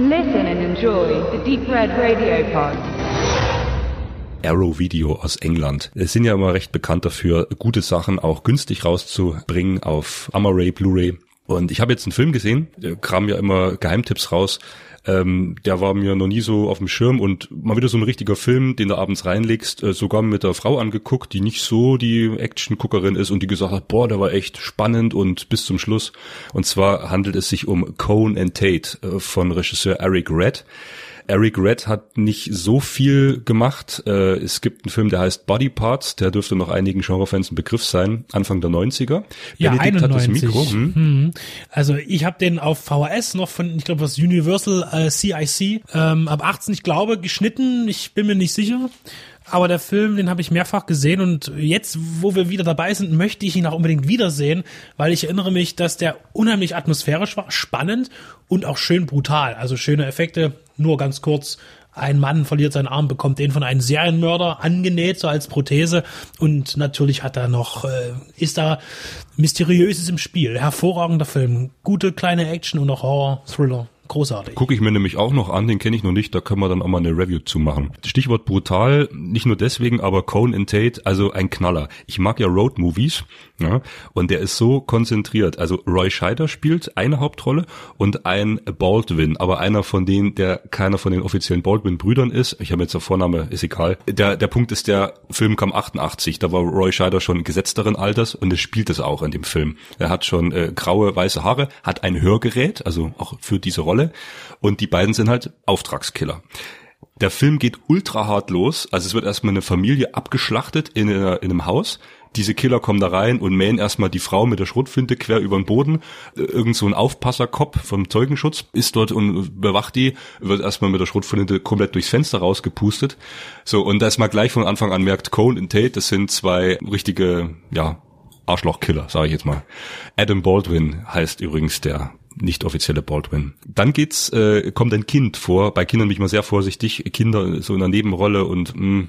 Listen and enjoy the Deep Red Radio Pod. Arrow Video aus England. Es sind ja immer recht bekannt dafür, gute Sachen auch günstig rauszubringen auf Amaray, Blu-ray. Und ich habe jetzt einen Film gesehen, da kam ja immer Geheimtipps raus. Ähm, der war mir noch nie so auf dem Schirm und mal wieder so ein richtiger Film, den du abends reinlegst, äh, sogar mit der Frau angeguckt, die nicht so die Action-Guckerin ist und die gesagt hat, boah, der war echt spannend und bis zum Schluss. Und zwar handelt es sich um Cone and Tate äh, von Regisseur Eric Red. Eric Red hat nicht so viel gemacht. Äh, es gibt einen Film, der heißt Body Parts, der dürfte noch einigen Genrefans ein Begriff sein, Anfang der 90er. Ja, Benedikt 91. hat das Mikro. Hm? Hm. Also ich habe den auf VHS noch von, ich glaube, was Universal äh, CIC ähm, ab 18, ich glaube, geschnitten. Ich bin mir nicht sicher. Aber der Film, den habe ich mehrfach gesehen und jetzt, wo wir wieder dabei sind, möchte ich ihn auch unbedingt wiedersehen, weil ich erinnere mich, dass der unheimlich atmosphärisch war, spannend und auch schön brutal. Also schöne Effekte, nur ganz kurz. Ein Mann verliert seinen Arm, bekommt den von einem Serienmörder angenäht, so als Prothese. Und natürlich hat er noch, äh, ist da Mysteriöses im Spiel. Hervorragender Film. Gute kleine Action und auch Horror-Thriller. Großartig. Gucke ich mir nämlich auch noch an, den kenne ich noch nicht, da können wir dann auch mal eine Review zu machen. Stichwort brutal, nicht nur deswegen, aber Cone and Tate, also ein Knaller. Ich mag ja Road Movies, ja, und der ist so konzentriert. Also Roy Scheider spielt eine Hauptrolle und ein Baldwin, aber einer von denen, der keiner von den offiziellen Baldwin-Brüdern ist. Ich habe jetzt der Vorname, ist egal. Der, der Punkt ist, der Film kam 88, da war Roy Scheider schon gesetzteren Alters und es spielt es auch in dem Film. Er hat schon äh, graue, weiße Haare, hat ein Hörgerät, also auch für diese Rolle Rolle. Und die beiden sind halt Auftragskiller. Der Film geht ultra hart los. Also es wird erstmal eine Familie abgeschlachtet in, in einem Haus. Diese Killer kommen da rein und mähen erstmal die Frau mit der Schrotflinte quer über den Boden. Irgend so ein Aufpasserkopf vom Zeugenschutz ist dort und bewacht die, wird erstmal mit der Schrotflinte komplett durchs Fenster rausgepustet. So, und dass man gleich von Anfang an merkt, Cone und Tate, das sind zwei richtige, ja, Arschlochkiller, sage ich jetzt mal. Adam Baldwin heißt übrigens der nicht offizielle Baldwin. Dann geht's, äh, kommt ein Kind vor. Bei Kindern bin ich mal sehr vorsichtig. Kinder so in einer Nebenrolle und mh, hm,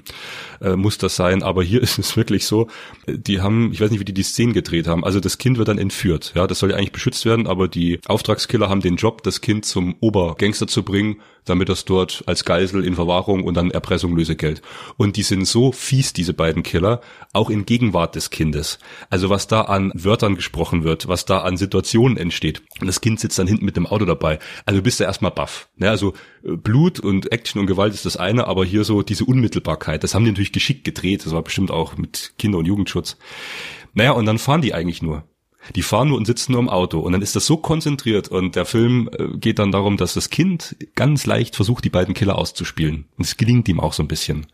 äh, muss das sein. Aber hier ist es wirklich so. Die haben, ich weiß nicht, wie die die Szenen gedreht haben. Also das Kind wird dann entführt. Ja, das soll ja eigentlich beschützt werden, aber die Auftragskiller haben den Job, das Kind zum Obergangster zu bringen, damit das dort als Geisel in Verwahrung und dann Erpressung Lösegeld. Und die sind so fies, diese beiden Killer, auch in Gegenwart des Kindes. Also was da an Wörtern gesprochen wird, was da an Situationen entsteht. Das Kind sitzt dann hinten mit dem Auto dabei. Also bist du erstmal baff. Ja, also äh, Blut und Action und Gewalt ist das eine, aber hier so diese Unmittelbarkeit, das haben die natürlich geschickt gedreht. Das war bestimmt auch mit Kinder- und Jugendschutz. Naja, und dann fahren die eigentlich nur. Die fahren nur und sitzen nur im Auto. Und dann ist das so konzentriert und der Film äh, geht dann darum, dass das Kind ganz leicht versucht, die beiden Killer auszuspielen. Und es gelingt ihm auch so ein bisschen.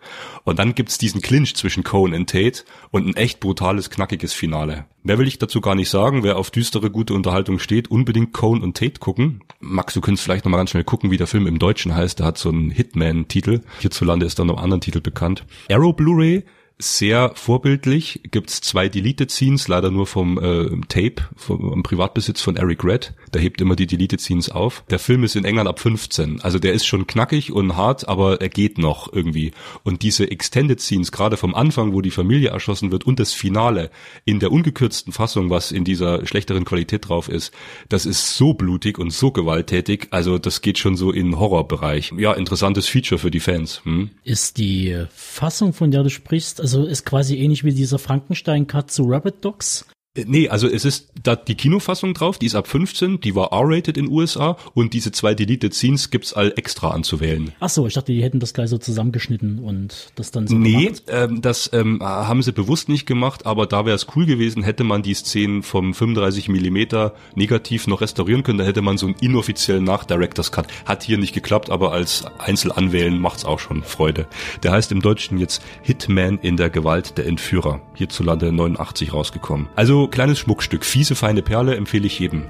Und dann gibt's diesen Clinch zwischen Cohen und Tate und ein echt brutales, knackiges Finale. Mehr will ich dazu gar nicht sagen. Wer auf düstere, gute Unterhaltung steht, unbedingt Cohen und Tate gucken. Max, du könntest vielleicht nochmal ganz schnell gucken, wie der Film im Deutschen heißt. Der hat so einen Hitman-Titel. Hierzulande ist dann noch einen anderen Titel bekannt. Arrow Blu-ray sehr vorbildlich. Gibt's zwei Deleted Scenes, leider nur vom äh, Tape, vom Privatbesitz von Eric Red. Der hebt immer die Deleted Scenes auf. Der Film ist in England ab 15. Also der ist schon knackig und hart, aber er geht noch irgendwie. Und diese Extended Scenes, gerade vom Anfang, wo die Familie erschossen wird und das Finale in der ungekürzten Fassung, was in dieser schlechteren Qualität drauf ist, das ist so blutig und so gewalttätig. Also das geht schon so in Horrorbereich. Ja, interessantes Feature für die Fans. Hm? Ist die Fassung, von der du sprichst, also ist quasi ähnlich wie dieser Frankenstein-Cut zu Rabbit Dogs. Äh, nee, also es ist da die Kinofassung drauf, die ist ab 15, die war R-rated in USA und diese zwei Deleted Scenes gibt's all extra anzuwählen.Ach so, ich dachte, die hätten das gleich so zusammengeschnitten und das dann so Nee, ähm, das ähm, haben sie bewusst nicht gemacht, aber da wäre es cool gewesen, hätte man die Szenen vom 35 Millimeter negativ noch restaurieren können, da hätte man so einen inoffiziellen Nach-Director's Cut. Hat hier nicht geklappt, aber als Einzelanwählen macht's auch schon Freude. Der heißt im Deutschen jetzt Hitman in der Gewalt der Entführer. Hierzulande 89 rausgekommen. Also kleines Schmuckstück, fiese feine Perle empfehle ich jedem.